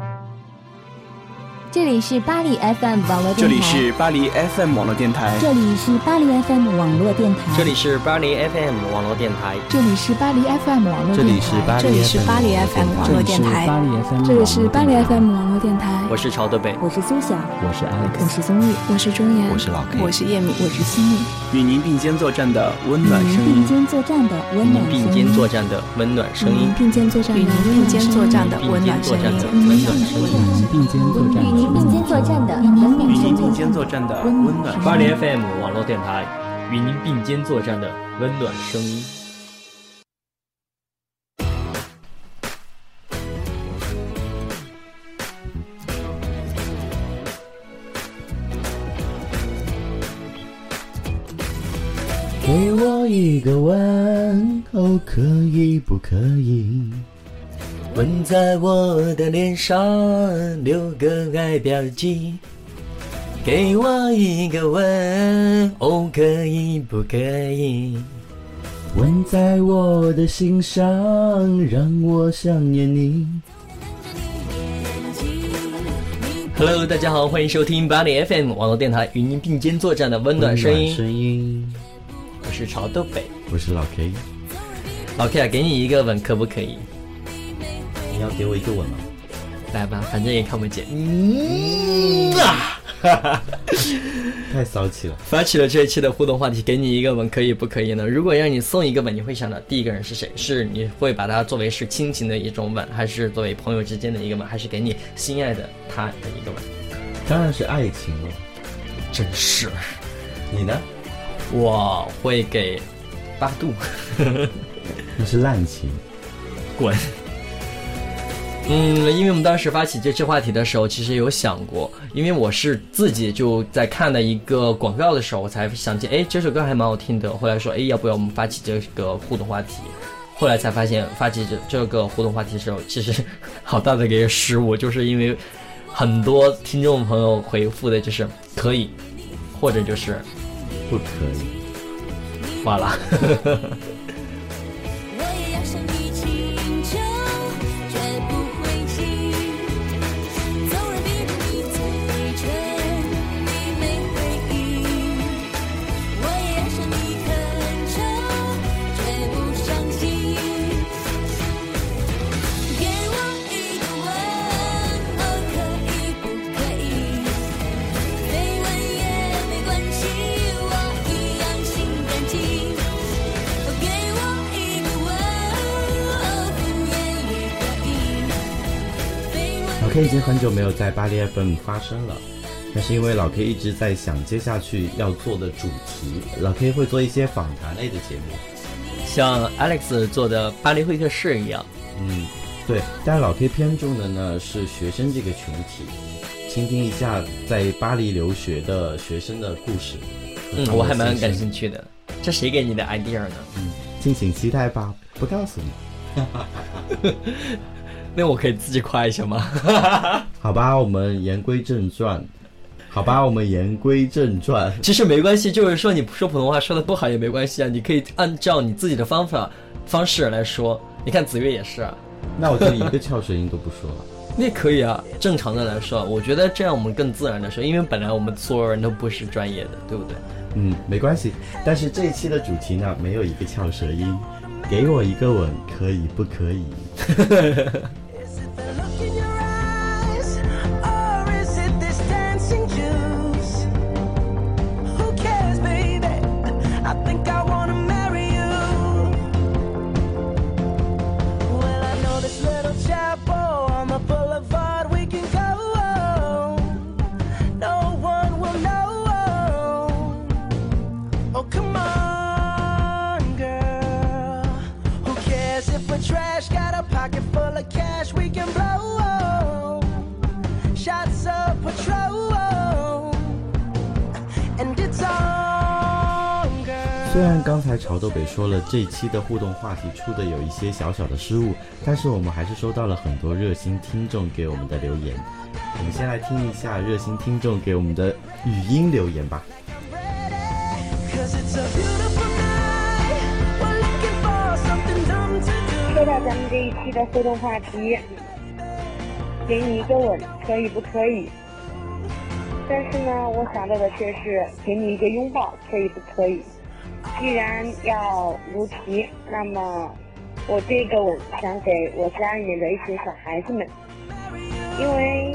Thank you. 这里是巴黎 FM 网络电台。这里是巴黎 FM 网络电台。这里是巴黎 FM 网络电台。这里是巴黎 FM 网络电台。这里是巴黎 FM 网络电台。这里是巴黎 FM 网络电台。这里是巴黎 FM 网络电台。我是朝德北，我是苏晓，我是 Alex，我是宗玉，我是钟岩，我是老 K，我是叶敏，我是西米。与您并肩作战的温暖声音。并肩作战的温暖声音。并肩作战的温暖声音。并肩作战的温暖，与您并肩作战的温暖声音。并肩作战。与您并肩作战的。与您并肩作战的温暖。巴黎 FM 网络电台，与您并肩作战的温暖声音。给我一个吻，哦，可以不可以？吻在我的脸上，留个爱标记。给我一个吻，哦，可以不可以？吻在我的心上，让我想念你。Hello，大家好，欢迎收听巴黎 FM 网络电台，与您并肩作战的温暖声音。声音，我是潮豆北，我是老 K。老 K 啊，给你一个吻，可不可以？你要给我一个吻吗？来吧，反正也看不见。嗯啊，太骚气了！发起了这一期的互动话题，给你一个吻，可以不可以呢？如果让你送一个吻，你会想到第一个人是谁？是你会把它作为是亲情的一种吻，还是作为朋友之间的一个吻，还是给你心爱的他的一个吻？当然是爱情了。真是。你呢？我会给八度。那是滥情。滚。嗯，因为我们当时发起这期话题的时候，其实有想过，因为我是自己就在看了一个广告的时候，我才想起，哎，这首歌还蛮好听的。后来说，哎，要不要我们发起这个互动话题？后来才发现，发起这这个互动话题的时候，其实好大的一个失误，就是因为很多听众朋友回复的就是可以，或者就是不可以，完了。K 已经很久没有在巴黎 FM 发声了，那是因为老 K 一直在想接下去要做的主题。老 K 会做一些访谈类的节目，像 Alex 做的巴黎会客室一样。嗯，对。但老 K 偏重的呢是学生这个群体，倾听一下在巴黎留学的学生的故事。嗯，我还蛮感兴趣的。这谁给你的 idea 呢？嗯，敬请期待吧，不告诉你。那我可以自己夸一下吗？好吧，我们言归正传。好吧，我们言归正传。其实没关系，就是说你说普通话说的不好也没关系啊，你可以按照你自己的方法方式来说。你看子越也是啊。那我就一个翘舌音都不说了。那可以啊，正常的来说，我觉得这样我们更自然的说，因为本来我们所有人都不是专业的，对不对？嗯，没关系。但是这一期的主题呢，没有一个翘舌音。给我一个吻，可以不可以？虽然刚才潮豆北说了这一期的互动话题出的有一些小小的失误，但是我们还是收到了很多热心听众给我们的留言。我们先来听一下热心听众给我们的语音留言吧。说到咱们这一期的互动话题，给你一个吻，可以不可以？但是呢，我想到的却是给你一个拥抱，可以不可以？既然要如题，那么我这个吻想给我家里面的一些小孩子们，因为，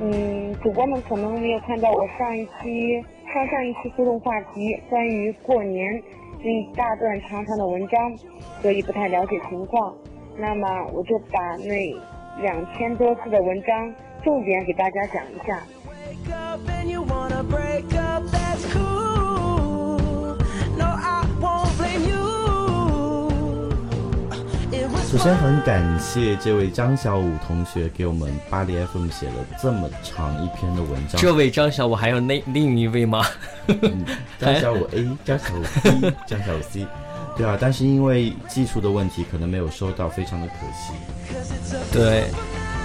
嗯，主播们可能没有看到我上一期、上上一期互动话题关于过年那一大段长长的文章，所以不太了解情况。那么我就把那两千多字的文章重点给大家讲一下。首先很感谢这位张小武同学给我们巴黎 FM 写了这么长一篇的文章。这位张小武还有那另一位吗？张小武 A，张小武 B，张小武 C。对啊，但是因为技术的问题，可能没有收到，非常的可惜。对，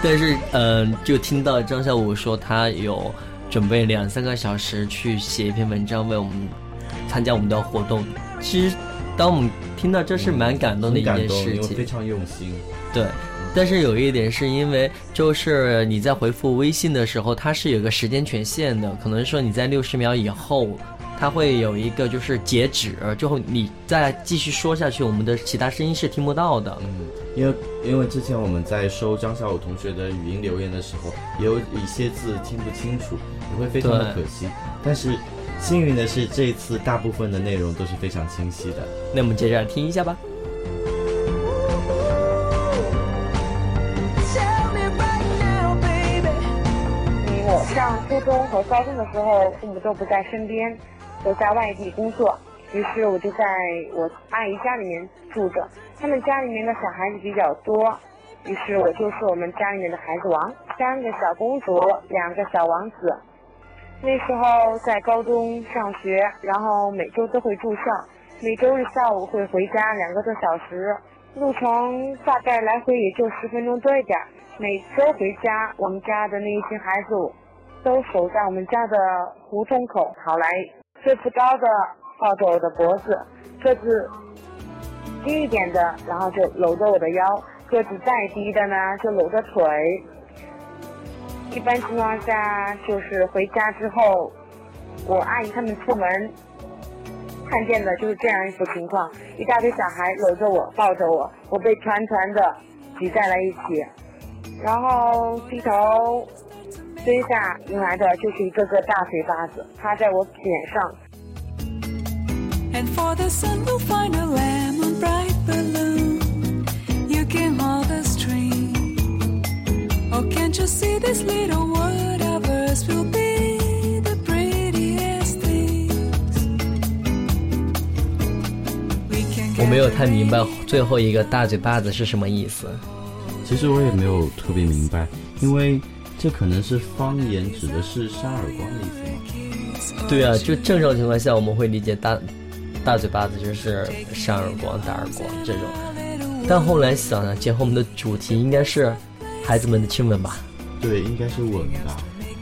但是嗯，就听到张小武说他有准备两三个小时去写一篇文章为我们参加我们的活动。其实，当我们听到这是蛮感动的一件事情，非常用心。对，但是有一点是因为就是你在回复微信的时候，它是有个时间权限的，可能说你在六十秒以后。它会有一个就是截止，之后你再继续说下去，我们的其他声音是听不到的。嗯，因为因为之前我们在收张小武同学的语音留言的时候，也有一些字听不清楚，也会非常的可惜。但是幸运的是，这次大部分的内容都是非常清晰的。那我们接着来听一下吧。我上初中和高中的时候，父母都不在身边。都在外地工作，于是我就在我阿姨家里面住着。他们家里面的小孩子比较多，于是我就是我们家里面的孩子王，三个小公主，两个小王子。那时候在高中上学，然后每周都会住校，每周日下午会回家两个多小时，路程大概来回也就十分钟多一点。每周回家，我们家的那些孩子都守在我们家的胡同口，跑来。个子高的抱着我的脖子，个子低一点的，然后就搂着我的腰；个子再低的呢，就搂着腿。一般情况下，就是回家之后，我阿姨他们出门看见的就是这样一幅情况：一大堆小孩搂着我，抱着我，我被团团的挤在了一起，然后低头。蹲下迎来的就是一个个大嘴巴子，趴在我脸上。我没有太明白最后一个大嘴巴子是什么意思。其实我也没有特别明白，因为。这可能是方言，指的是扇耳光的意思吗？对啊，就正常情况下，我们会理解大大嘴巴子就是扇耳光、打耳光这种。但后来想想，结合我们的主题，应该是孩子们的亲吻吧？对，应该是吻吧。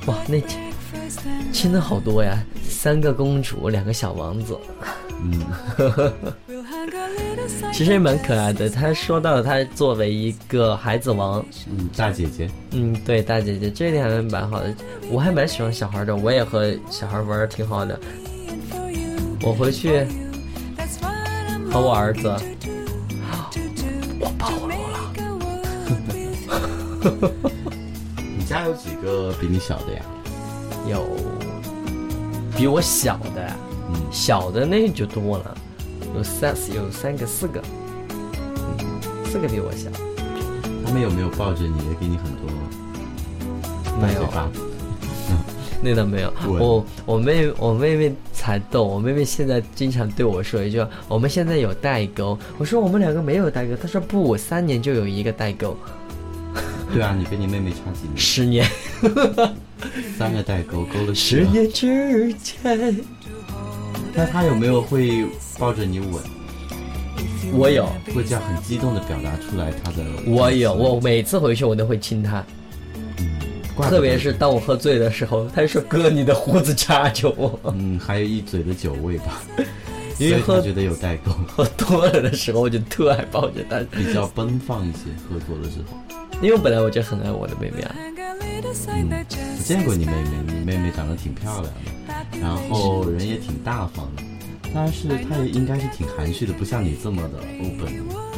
哇，那亲亲的好多呀，三个公主，两个小王子。嗯。其实也蛮可爱的。他说到了他作为一个孩子王，嗯，大姐姐，嗯，对，大姐姐，这一点还蛮好的。我还蛮喜欢小孩的，我也和小孩玩的挺好的。我回去和我儿子，我暴露了。你家有几个比你小的呀？有比我小的，嗯，小的那就多了。有三有三个四个，四个比我小。他们有没有抱着你，给你很多？没有吧？那倒没有。我我妹我妹妹才逗，我妹妹现在经常对我说一句：“我们现在有代沟。”我说：“我们两个没有代沟。”她说：“不，我三年就有一个代沟。”对啊，你跟你妹妹差几年？十年。三个代沟，勾了十年之前。那他有没有会？抱着你吻，我有会这样很激动的表达出来他的。我有，我每次回去我都会亲他，特别是当我喝醉的时候，他说：“哥，你的胡子扎着我。”嗯，还有一嘴的酒味吧。因为喝所以他觉得有代沟，喝多了的时候，我就特爱抱着他，比较奔放一些。喝多的时候，因为本来我就很爱我的妹妹啊。嗯，我见过你妹妹，你妹妹长得挺漂亮的，然后人也挺大方的，但是她也应该是挺含蓄的，不像你这么的 open。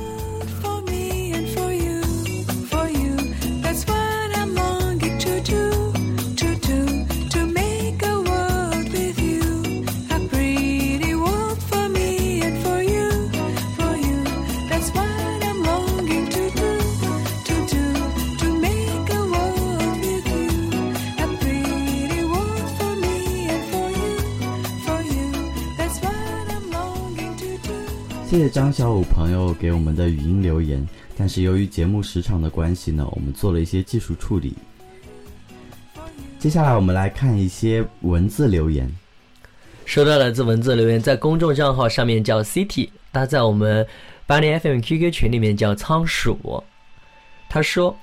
小五朋友给我们的语音留言，但是由于节目时长的关系呢，我们做了一些技术处理。接下来我们来看一些文字留言。收到来自文字留言，在公众账号上面叫 City，他在我们巴黎 FM QQ 群里面叫仓鼠。他说：“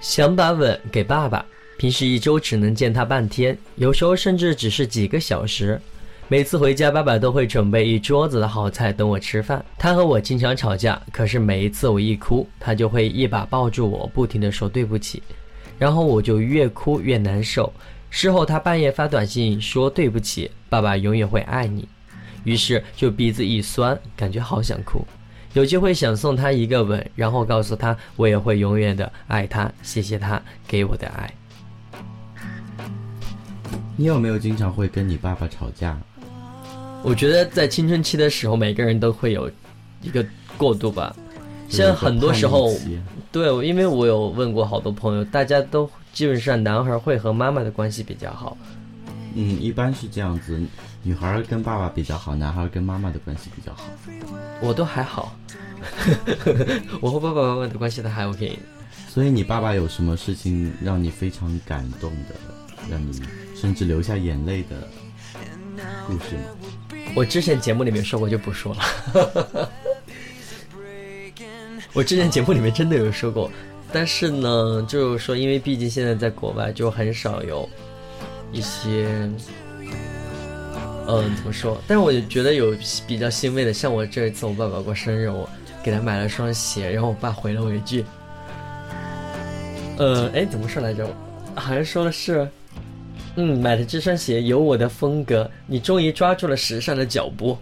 想把吻给爸爸，平时一周只能见他半天，有时候甚至只是几个小时。每次回家，爸爸都会准备一桌子的好菜等我吃饭。他和我经常吵架，可是每一次我一哭，他就会一把抱住我，不停地说对不起，然后我就越哭越难受。事后他半夜发短信说对不起，爸爸永远会爱你。于是就鼻子一酸，感觉好想哭。有机会想送他一个吻，然后告诉他我也会永远的爱他，谢谢他给我的爱。你有没有经常会跟你爸爸吵架？我觉得在青春期的时候，每个人都会有一个过渡吧。现在很多时候对，因为我有问过好多朋友，大家都基本上男孩会和妈妈的关系比较好。嗯，一般是这样子，女孩儿跟爸爸比较好，男孩儿跟妈妈的关系比较好。我都还好，我和爸爸妈妈的关系都还 OK。所以你爸爸有什么事情让你非常感动的，让你甚至流下眼泪的故事吗？我之前节目里面说过，就不说了。我之前节目里面真的有说过，但是呢，就是说，因为毕竟现在在国外，就很少有一些，嗯，怎么说？但是我觉得有比较欣慰的，像我这一次我爸爸过生日，我给他买了双鞋，然后我爸回了我一句，呃，哎，怎么说来着？好像说的是。嗯，买的这双鞋有我的风格，你终于抓住了时尚的脚步。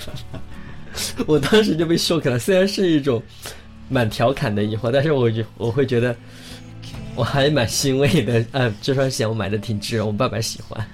我当时就被 shock 了，虽然是一种蛮调侃的疑惑，但是我就我会觉得我还蛮欣慰的。呃，这双鞋我买的挺值，我爸爸喜欢。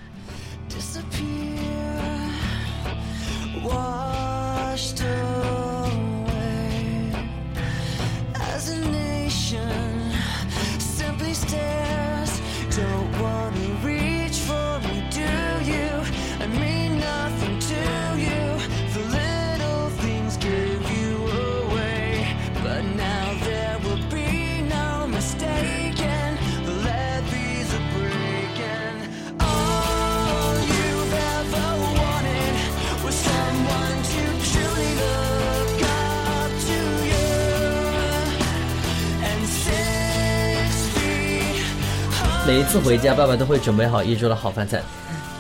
每一次回家，爸爸都会准备好一桌的好饭菜。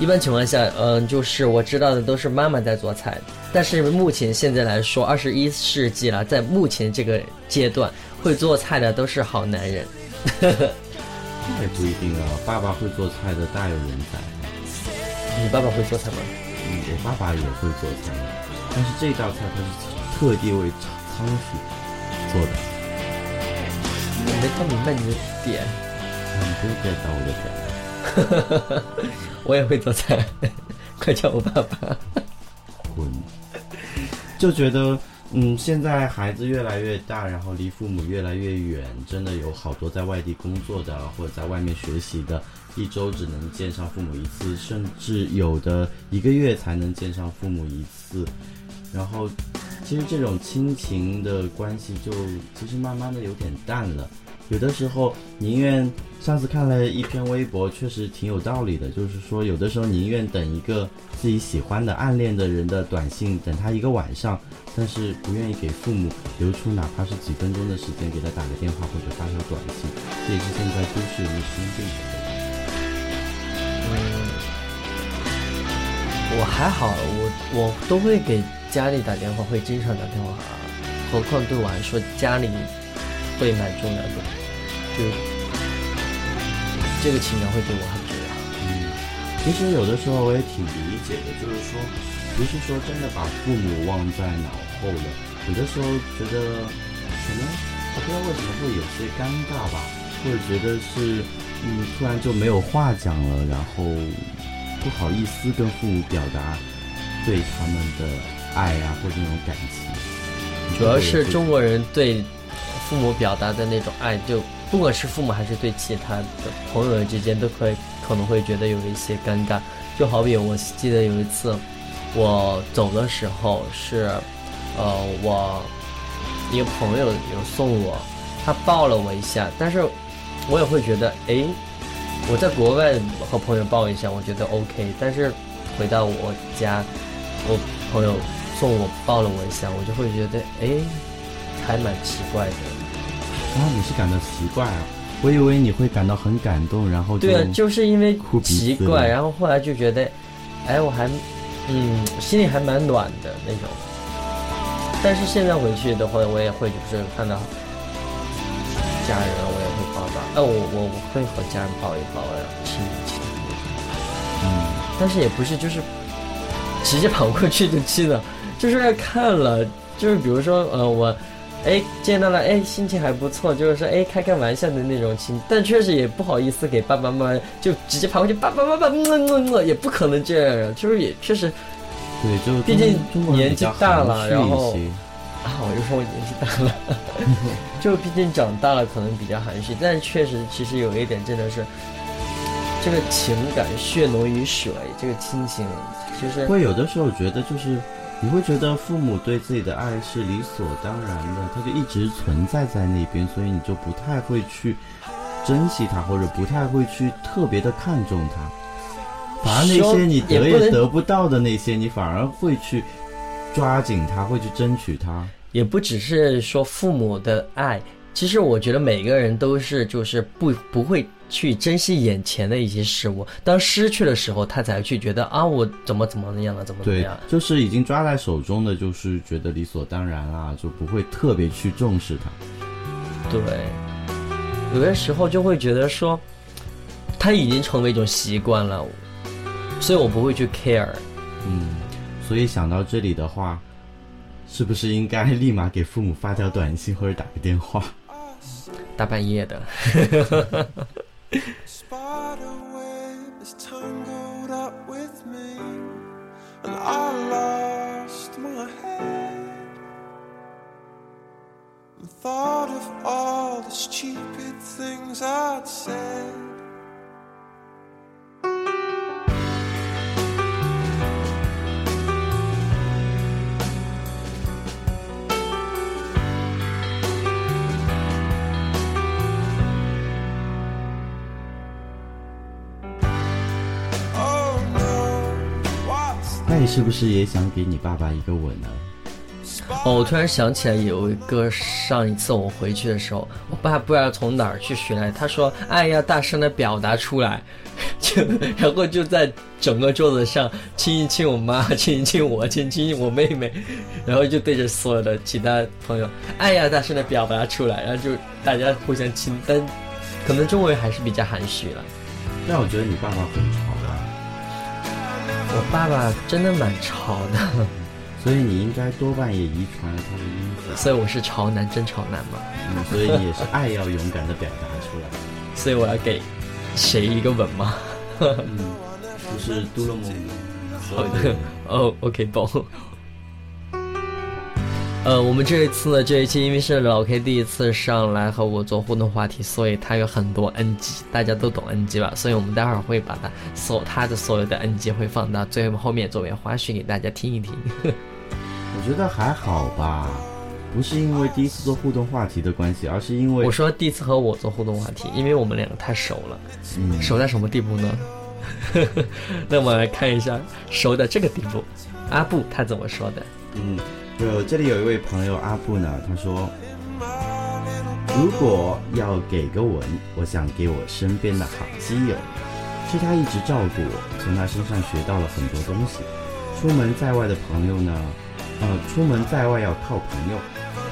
一般情况下，嗯、就是我知道的都是妈妈在做菜，但是目前现在来说，二十一世纪了，在目前这个阶段，会做菜的都是好男人。那也不一定啊，爸爸会做菜的大有人在。你爸爸会做菜吗？嗯，我爸爸也会做菜，但是这道菜他是特地为仓鼠做的。我没太明白你的点。你不要 get 到我的点。我也会做菜，快叫我爸爸。滚！就觉得，嗯，现在孩子越来越大，然后离父母越来越远，真的有好多在外地工作的或者在外面学习的，一周只能见上父母一次，甚至有的一个月才能见上父母一次。然后，其实这种亲情的关系就其实慢慢的有点淡了。有的时候宁愿上次看了一篇微博，确实挺有道理的，就是说有的时候宁愿等一个自己喜欢的、暗恋的人的短信，等他一个晚上，但是不愿意给父母留出哪怕是几分钟的时间给他打个电话或者发条短信，这也是现在都市人的心病。我还好，我我都会给家里打电话，会经常打电话，何况对我来说，家里会蛮重要的，就这个情感会对我很重要。嗯，其实有的时候我也挺理解的，就是说，不是说真的把父母忘在脑后了，有的时候觉得可能不知道为什么会有些尴尬吧，或者觉得是嗯突然就没有话讲了，然后不好意思跟父母表达对他们的爱啊或者那种感情。主要是中国人对父母表达的那种爱，就不管是父母还是对其他的朋友之间，都会可能会觉得有一些尴尬。就好比我记得有一次我走的时候是，呃，我一个朋友有送我，他抱了我一下，但是我也会觉得，诶，我在国外和朋友抱一下，我觉得 OK，但是回到我家，我朋友送我抱了我一下，我就会觉得，诶，还蛮奇怪的。然后你是感到奇怪啊，我以为你会感到很感动，然后对啊，就是因为奇怪，然后后来就觉得，哎，我还，嗯，心里还蛮暖的那种。但是现在回去的话，我也会就是看到家人，我也会抱抱。哎、我我我会和家人抱一抱，然后亲一亲。嗯。但是也不是就是直接跑过去就亲了，就是看了，就是比如说呃我。哎，见到了，哎，心情还不错，就是说，哎，开开玩笑的那种亲，但确实也不好意思给爸爸妈妈就直接跑过去，爸爸妈妈，么么么，也不可能这样啊，就是也确实，对，就毕竟年纪大了然后啊，我就说我年纪大了，就毕竟长大了，可能比较含蓄，但确实其实有一点真的是，这个情感血浓于水，这个亲情其实会有的时候觉得就是，你会觉得父母对自己的爱是理所当然的，他就一直存在在那边，所以你就不太会去珍惜他，或者不太会去特别的看重他。反而那些你得也得不到的那些，你反而会去抓紧他，会去争取他。也不只是说父母的爱，其实我觉得每个人都是就是不不会去珍惜眼前的一些事物，当失去的时候，他才去觉得啊，我怎么怎么样了，怎么怎么对样。，就是已经抓在手中的，就是觉得理所当然啦，就不会特别去重视它。对，有些时候就会觉得说，他已经成为一种习惯了，所以我不会去 care。嗯，所以想到这里的话，是不是应该立马给父母发条短信或者打个电话？大半夜的，Spa 是不是也想给你爸爸一个吻呢？哦，我突然想起来有一个上一次我回去的时候，我爸不知道从哪儿去学来，他说：“爱要大声的表达出来。”就 然后就在整个桌子上亲一亲我妈，亲一亲我，亲一亲我妹妹，然后就对着所有的其他朋友，爱要大声的表达出来，然后就大家互相亲，但可能中国人还是比较含蓄了。但我觉得你爸爸很我爸爸真的蛮潮的，所以你应该多半也遗传了他的因子。所以我是潮男，真潮男嘛。嗯，所以你也是爱要勇敢的表达出来。所以我要给谁一个吻吗？嗯，就是嘟了梦所有的。哦，OK，懂。呃，我们这一次呢，这一期因为是老 K 第一次上来和我做互动话题，所以他有很多 NG，大家都懂 NG 吧？所以我们待会儿会把他所他的所有的 NG 会放到最后面作为花絮给大家听一听。我觉得还好吧，不是因为第一次做互动话题的关系，而是因为我说第一次和我做互动话题，因为我们两个太熟了，嗯熟在什么地步呢？那我们来看一下熟的这个地步，阿布他怎么说的？嗯，就这里有一位朋友阿布呢，他说，如果要给个吻，我想给我身边的好基友，是他一直照顾我，从他身上学到了很多东西。出门在外的朋友呢，呃，出门在外要靠朋友。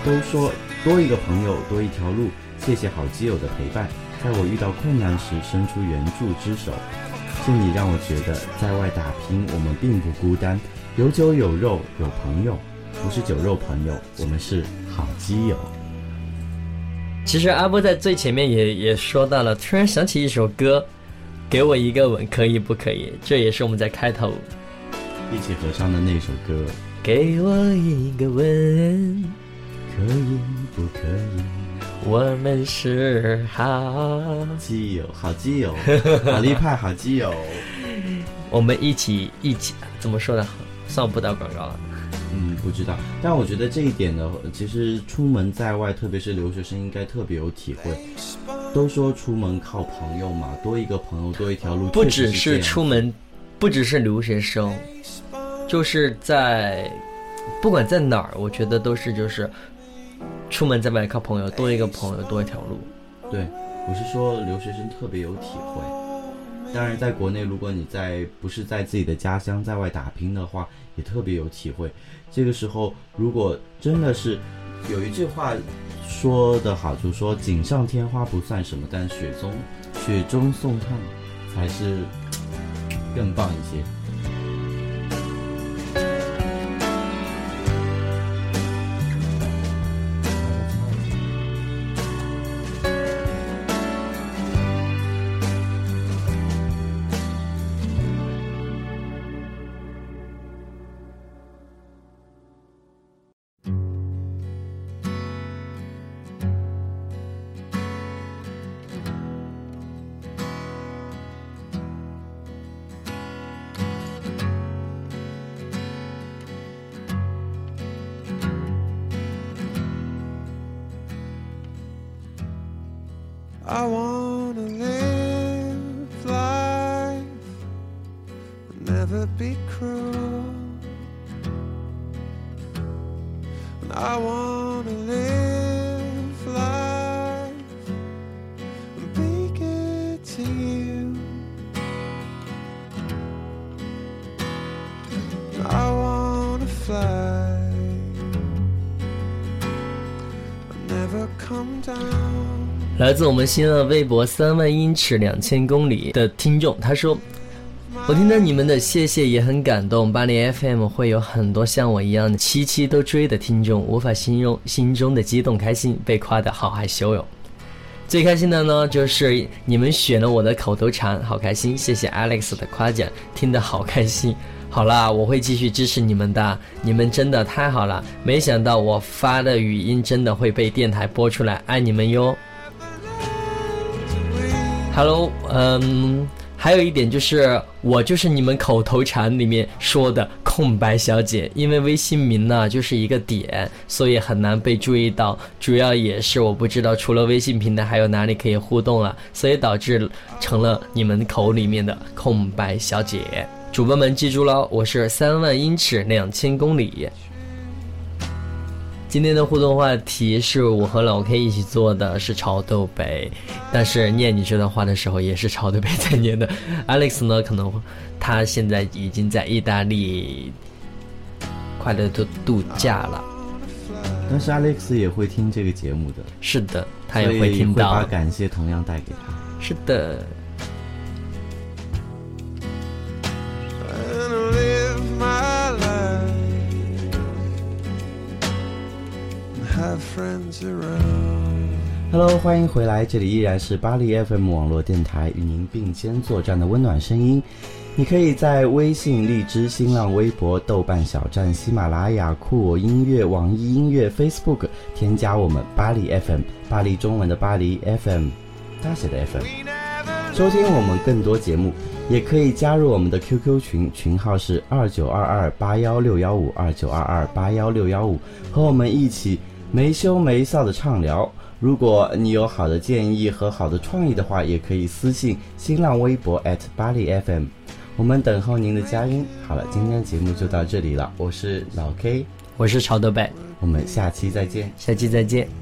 都说多一个朋友多一条路，谢谢好基友的陪伴，在我遇到困难时伸出援助之手。是你让我觉得在外打拼，我们并不孤单，有酒有肉有朋友，不是酒肉朋友，我们是好基友。其实阿波在最前面也也说到了，突然想起一首歌，给我一个吻，可以不可以？这也是我们在开头一起合唱的那首歌。给我一个吻，可以不可以？我们是好基友，好基友，好厉 派，好基友。我们一起一起怎么说呢？算不到广告了。嗯，不知道，但我觉得这一点呢，其实出门在外，特别是留学生，应该特别有体会。都说出门靠朋友嘛，多一个朋友多一条路。不只是出门，不只是留学生，就是在不管在哪儿，我觉得都是就是出门在外靠朋友，多一个朋友多一条路。对，我是说留学生特别有体会。当然，在国内，如果你在不是在自己的家乡，在外打拼的话，也特别有体会。这个时候，如果真的是有一句话说的好，就是说锦上添花不算什么，但雪中雪中送炭才是更棒一些。Never be cruel. And I wanna live life and be good to you. And I wanna fly, and never come down. 来自我们新浪微博三万英尺两千公里的听众，他说：“我听到你们的谢谢也很感动。巴黎 FM 会有很多像我一样的期期都追的听众，无法形容心中的激动开心，被夸的好害羞哟。最开心的呢，就是你们选了我的口头禅，好开心，谢谢 Alex 的夸奖，听得好开心。好啦，我会继续支持你们的，你们真的太好了，没想到我发的语音真的会被电台播出来，爱你们哟。” Hello，嗯，还有一点就是，我就是你们口头禅里面说的空白小姐，因为微信名呢就是一个点，所以很难被注意到。主要也是我不知道除了微信平台还有哪里可以互动了，所以导致成了你们口里面的空白小姐。主播们记住喽，我是三万英尺两千公里。今天的互动话题是我和老 K 一起做的，是潮豆北，但是念你这段话的时候也是潮豆北在念的。Alex 呢，可能他现在已经在意大利快乐的度假了。但是 Alex 也会听这个节目的，是的，他也会听把到。感谢同样带给他。是的，Hello，欢迎回来，这里依然是巴黎 FM 网络电台与您并肩作战的温暖声音。你可以在微信、荔枝、新浪微博、豆瓣小站、喜马拉雅、酷我音乐、网易音乐、Facebook 添加我们巴黎 FM，巴黎中文的巴黎 FM，大写的 FM。收听我们更多节目，也可以加入我们的 QQ 群，群号是二九二二八幺六幺五二九二二八幺六幺五，和我们一起没羞没臊的畅聊。如果你有好的建议和好的创意的话，也可以私信新浪微博巴黎 FM，我们等候您的佳音。好了，今天的节目就到这里了，我是老 K，我是潮德北，我们下期再见。下期再见。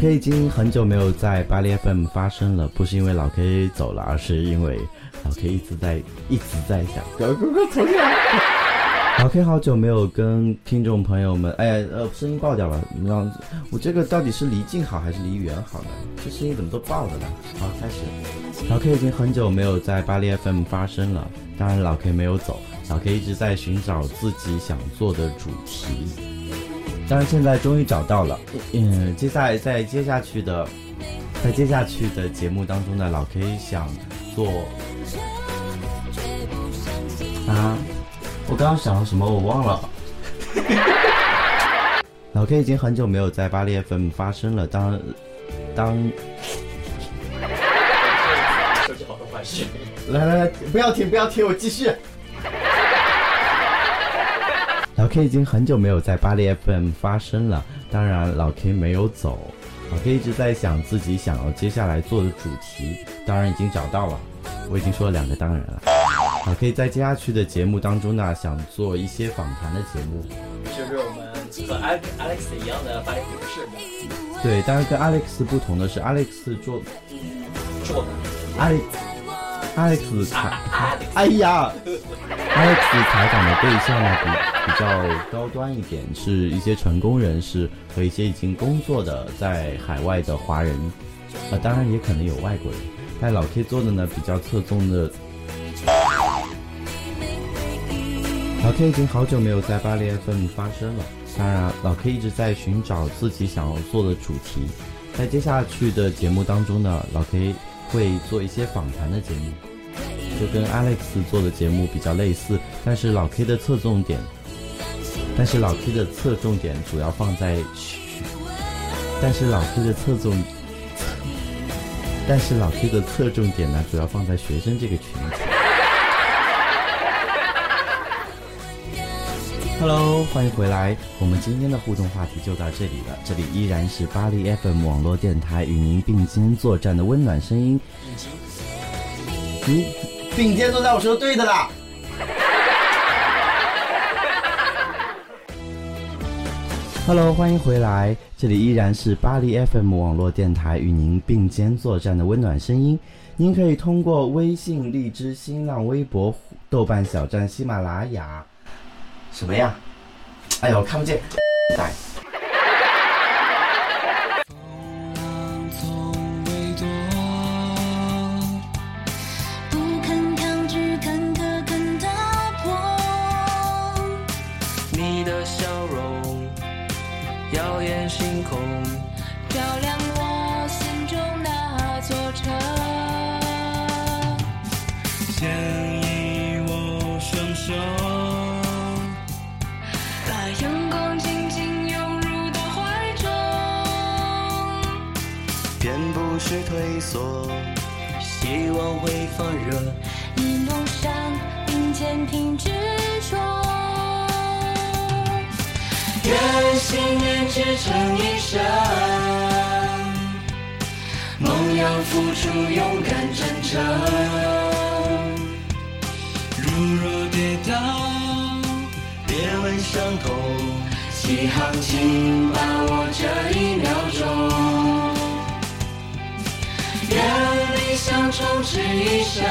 K 已经很久没有在巴黎 FM 发声了，不是因为老 K 走了，而是因为老 K 一直在一直在想，哥哥哥重来。老 K 好久没有跟听众朋友们，哎呃，声音爆掉了，你让我这个到底是离近好还是离远好呢？这声音怎么都爆了呢？好，开始。老 K 已经很久没有在巴黎 FM 发声了，当然老 K 没有走，老 K 一直在寻找自己想做的主题，当然现在终于找到了。嗯，接下来在接下去的，在接下去的节目当中呢，老 K 想做啊。我刚刚想了什么，我忘了。老 K 已经很久没有在巴黎 FM 发声了。当当，来来来，不要停，不要停，我继续。老 K 已经很久没有在巴黎 FM 发声了。当然，老 K 没有走。老 K 一直在想自己想要接下来做的主题，当然已经找到了。我已经说了两个当然了。老 K 在接下去的节目当中呢，想做一些访谈的节目，就是我们和 Alex 一样的巴黎故事的。对，当然跟 Alex 不同的是，Alex 做做的，Alex Alex 采，哎呀爱子采访的对象呢比比较高端一点，是一些成功人士和一些已经工作的在海外的华人，啊，当然也可能有外国人，但老 K 做的呢比较侧重的。老 K 已经好久没有在巴黎 FM 发声了，当然，老 K 一直在寻找自己想要做的主题，在接下去的节目当中呢，老 K 会做一些访谈的节目，就跟 Alex 做的节目比较类似，但是老 K 的侧重点，但是老 K 的侧重点主要放在但是老 K 的侧重，但是老 K 的侧重点呢，主要放在学生这个群体。Hello，欢迎回来。我们今天的互动话题就到这里了。这里依然是巴黎 FM 网络电台与您并肩作战的温暖声音。你，并肩作战，我说对的啦。Hello，欢迎回来。这里依然是巴黎 FM 网络电台与您并肩作战的温暖声音。您可以通过微信、荔枝、新浪微博、豆瓣小站、喜马拉雅。什么呀？哎呦，看不见。来。支撑一生，梦要付出勇敢真诚。如若跌倒，别问伤痛，起航请把握这一秒钟。愿理想充斥一生，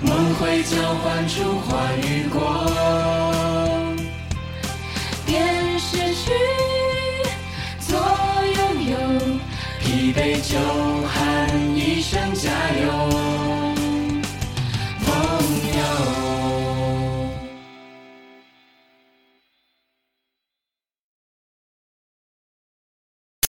梦会交换出花与果。杯酒喊一声加油。